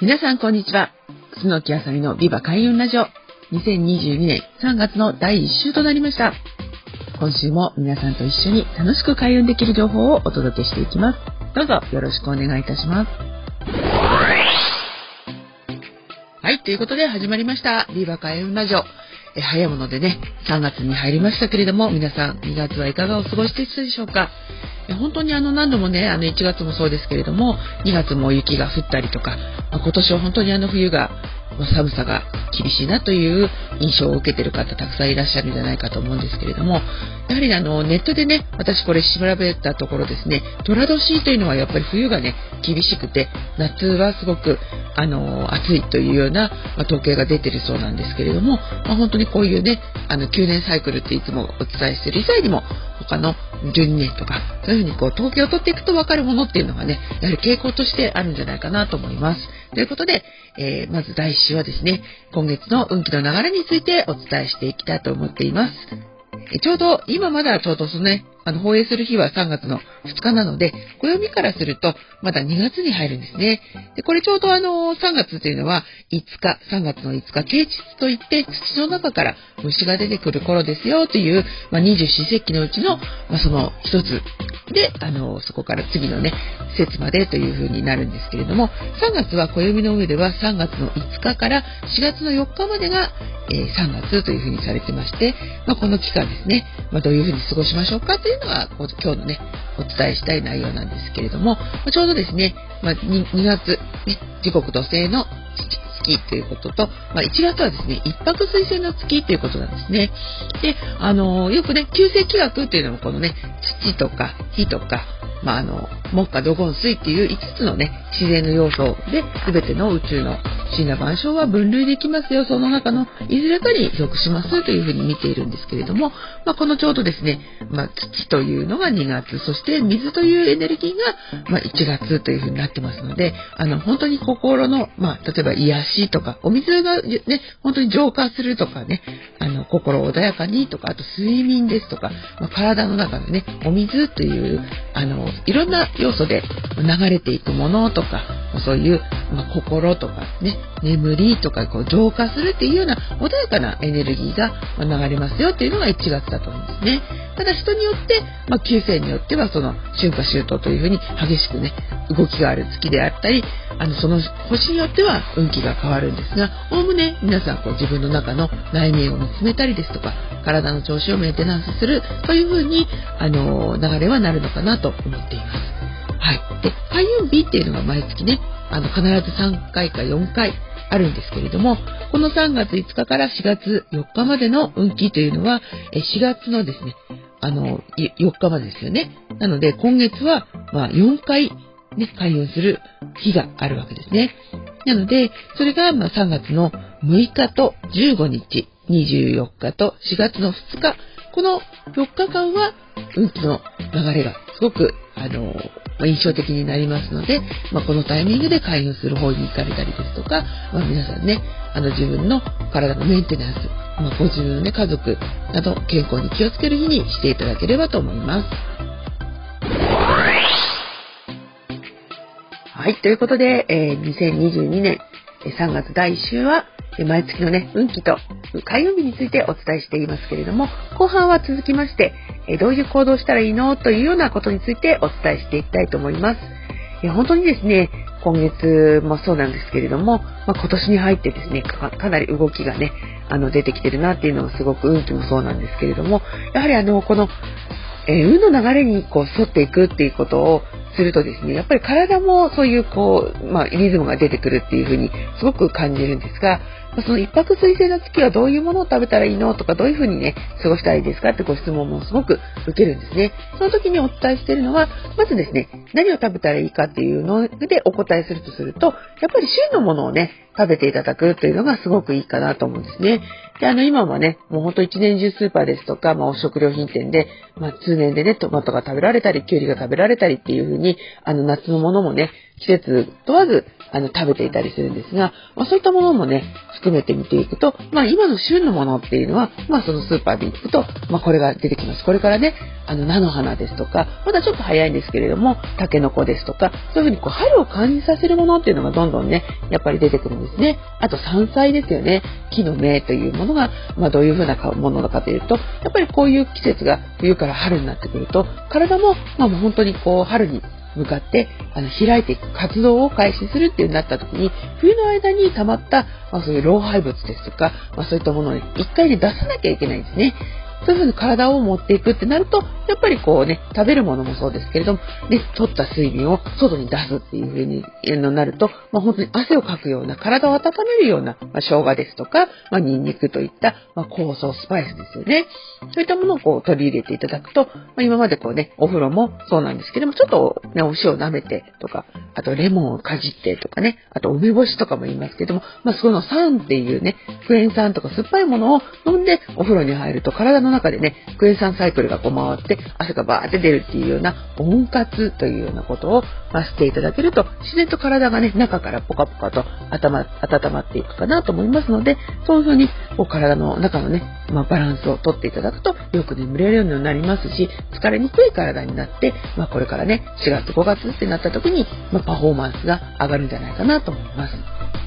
皆さんこんにちは。楠木あさみのビバ開運ラジオ。2022年3月の第1週となりました。今週も皆さんと一緒に楽しく開運できる情報をお届けしていきます。どうぞよろしくお願いいたします。はいということで始まりました。ビバ開運ラジオ。え早いものでね、3月に入りましたけれども、皆さん2月はいかがお過ごしでしたでしょうか。本当にあの何度もね、あの1月もそうですけれども、2月も雪が降ったりとか、ま、今年は本当にあの冬が、寒さが厳しいなという印象を受けてる方たくさんいらっしゃるんじゃないかと思うんですけれども、やはりあのネットでね、私これ調べたところですね、寅年というのはやっぱり冬がね、厳しくて、夏はすごくあの暑いというような、ま、統計が出てるそうなんですけれども、まあ、本当にこういうね、あの9年サイクルっていつもお伝えしてる以外にも、他の12年とか、そういうふうにこう統計を取っていくと分かるものっていうのがね、やはり傾向としてあるんじゃないかなと思います。ということで、えー、まず第1週はですね、今月の運気の流れについてお伝えしていきたいと思っています。ちょうど、今まだちょうどそのね、あの、放映する日は3月の2日なので、暦からすると、まだ2月に入るんですね。で、これちょうどあの、3月というのは、5日、3月の5日、啓蟄といって、土の中から虫が出てくる頃ですよ、という、まあ、二十四節気のうちの、まあ、その一つで、あの、そこから次のね、節までという風になるんですけれども、3月は暦の上では3月の5日から4月の4日までが、えー、3月という風にされてまして、まあ、この期間ですね、ま、どういう風に過ごしましょうかというのが、今日のね、お伝えしたい内容なんですけれども、ちょうどですね、まあ、2, 2月、ね、時刻土星の月ということと、まあ、1月はですね、一泊水星の月ということなんですね。で、あのよくね、旧世気学っていうのもこのね、土とか火とか、まあ、あの、木下土金水っていう5つのね、自然の要素で全ての宇宙の死な万象は分類できますよ。その中のいずれかに属しますというふうに見ているんですけれども、まあ、このちょうどですね、まあ、土というのが2月、そして水というエネルギーが、ま1月というふうになってますので、あの、本当に心の、ま、例えば癒しとか、お水がね、本当に浄化するとかね、あの、心穏やかにとか、あと睡眠ですとか、ま、体の中でね、お水という、あの、いろんな要素で流れていくものとか、そういう、まあ、心とかね、眠りとかこう浄化するっていうような穏やかなエネルギーが流れますよっていうのが1月だと思うんですね。ただ人によって、まあ、旧世によってはその春夏秋冬というふうに激しくね、動きがある月であったり、あの、その星によっては運気が変わるんですが、おおむね皆さんこう自分の中の内面を見つめたりですとか、体の調子をメンテナンスするというふうに、あの、流れはなるのかなと思っています。はい。で、開運日っていうのが毎月ね、あの、必ず3回か4回あるんですけれども、この3月5日から4月4日までの運気というのは、4月のですね、あの、4日までですよね。なので、今月は、ま、4回、ね、開運する日があるわけですね。なので、それが、ま、3月の6日と15日、24日と4月の2日、この4日間は、運気の流れがすごく、あの、印象的になりますので、まあ、このタイミングで開運する方に行かれたりですとか、まあ、皆さんね、あの自分の体のメンテナンス、まあ、ご自分のね、家族など健康に気をつける日にしていただければと思います。はい、ということで、えー、2022年3月第1週は、毎月のね、運気と開運日についてお伝えしていますけれども、後半は続きまして、えどういう行動したらいいのというようなことについてお伝えしていきたいと思います。え本当にですね、今月もそうなんですけれども、まあ、今年に入ってですねか、かなり動きがね、あの出てきてるなっていうのがすごく運気もそうなんですけれども、やはりあの、この、えー、運の流れにこう沿っていくっていうことをするとですね、やっぱり体もそういうこう、まあ、リズムが出てくるっていうふうにすごく感じるんですが、その一泊水星の月はどういうものを食べたらいいのとか、どういうふうにね、過ごしたらいいですかってご質問もすごく受けるんですね。その時にお伝えしているのは、まずですね、何を食べたらいいかっていうのでお答えするとすると、やっぱり旬のものをね、食べていただくというのがすごくいいかなと思うんですね。で、あの、今はね、もうほんと一年中スーパーですとか、まあ、お食料品店で、まあ、通年でね、トマトが食べられたり、キュウリが食べられたりっていう風に、あの、夏のものもね、季節問わず、あの、食べていたりするんですが、まあ、そういったものもね、含めて見ていくと、まあ、今の旬のものっていうのは、まあ、そのスーパーで行くと、まあ、これが出てきます。これからね、あの、菜の花ですとか、まだちょっと早いんですけれども、タケノコですとか、そういうふうにこう、春を感じさせるものっていうのがどんどんね、やっぱり出てくるんですね。あと、山菜ですよね。木の芽というものが、まあ、どういうふうなものかというと、やっぱりこういう季節が冬から春になってくると、体も、まあ、もう本当にこう、春に向かってあの開いていく活動を開始するっていうになった時に冬の間に溜まった、まあ、そういう老廃物ですとか、まあ、そういったものを1回で出さなきゃいけないんですね。そういうふうに体を持っていくってなると、やっぱりこうね、食べるものもそうですけれども、ね、取った水分を外に出すっていうふうになると、まあ、本当に汗をかくような、体を温めるような、まあ、生姜ですとか、まあ、ニンニクといった、まあ、香草、スパイスですよね。そういったものをこう取り入れていただくと、まあ、今までこうね、お風呂もそうなんですけども、ちょっとね、お塩を舐めてとか、あとレモンをかじってとかね、あと梅干しとかも言いますけども、まあ、その酸っていうね、クエン酸とか酸っぱいものを飲んでお風呂に入ると体のの中でね、クエン酸サイクルがこう回って汗がバーって出るっていうような温活というようなことを、ま、していただけると自然と体がね、中からポカポカと温まっていくかなと思いますので、そういうふうにこう体の中のね、まあ、バランスをとっていただくとよく眠れるようになりますし、疲れにくい体になって、まあ、これからね、4月5月ってなった時に、まあ、パフォーマンスが上がるんじゃないかなと思います。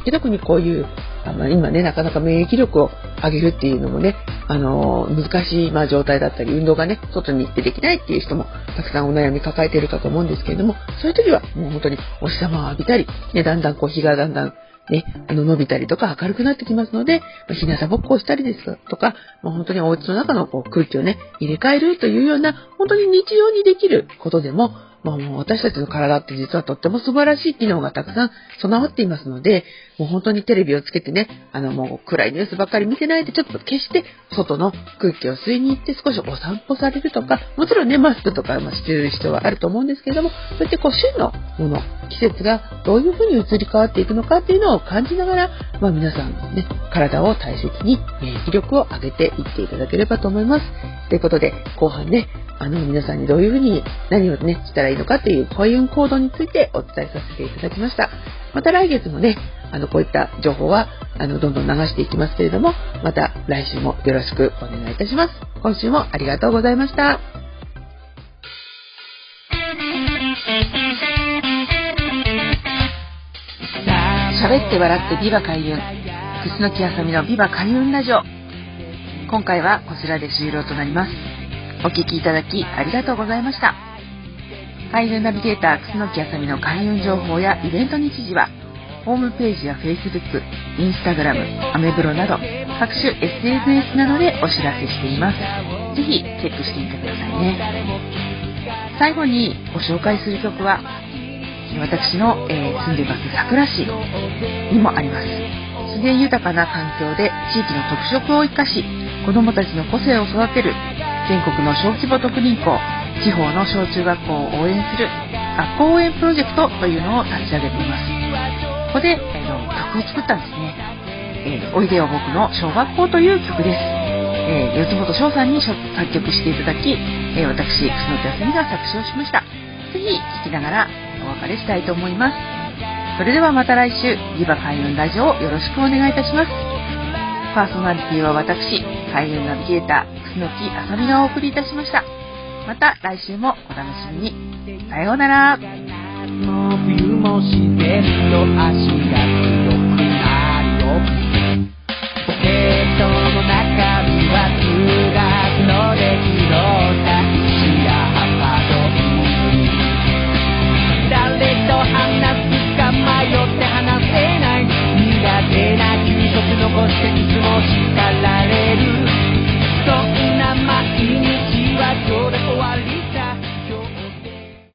で特にこういう今ねなかなか免疫力を上げるっていうのもねあの難しい、まあ、状態だったり運動がね外に行ってできないっていう人もたくさんお悩み抱えてるかと思うんですけれどもそういう時はもう本当にお日様を浴びたり、ね、だんだんこう日がだんだんね、あの伸びたりとか明るくなってきますので、ま日向ぼっこをしたりですとか、まあ、本当にお家の中のこう空気をね、入れ替えるというような、本当に日常にできることでも、まあ、もう私たちの体って実はとっても素晴らしい機能がたくさん備わっていますので、もう本当にテレビをつけてね、あのもう暗いニュースばっかり見てないでちょっと消して外の空気を吸いに行って少しお散歩されるとか、もちろんね、マスクとかもしてる必要はあると思うんですけれども、そうやってこう旬のもの、季節がどういうふうに移り変わっていくのかっていうのを感じながら、まあ皆さんね、体を大切に免疫力を上げていっていただければと思います。ということで、後半ね、あの皆さんにどういうふうに何をね、したらいいのかっていう開運行動についてお伝えさせていただきました。また来月もね、あの、こういった情報は、あの、どんどん流していきますけれども、また来週もよろしくお願いいたします。今週もありがとうございました。喋って笑ってビバ開運。楠木あさみのビバ開運ラジオ。今回はこちらで終了となります。お聴きいただきありがとうございました。開運ナビゲーター楠木あさみの開運情報やイベント日時は、ホームページや Facebook、Instagram、アメブロなど各種 SNS などでお知らせしています。ぜひチェックしてみてくださいね。最後にご紹介する曲は、私の、えー、住んでます桜市にもあります。自然豊かな環境で地域の特色を生かし、子どもたちの個性を育てる全国の小規模特任校地方の小中学校を応援する学校応援プロジェクトというのを立ち上げています。ここで、えー、曲を作ったんですね、えー、おいでよ僕の小学校という曲です、えー、四本翔さんに作曲していただき、えー、私楠木あさみが作詞をしました。ぜひ聴きながらお別れしたいと思います。それではまた来週リバ開運ラジオをよろしくお願いいたします。パーソナリティは私海運ナビゲーター楠木あさみがお送りいたしました。また来週もお楽しみに。さようなら。冬も自然の足が強くなるよ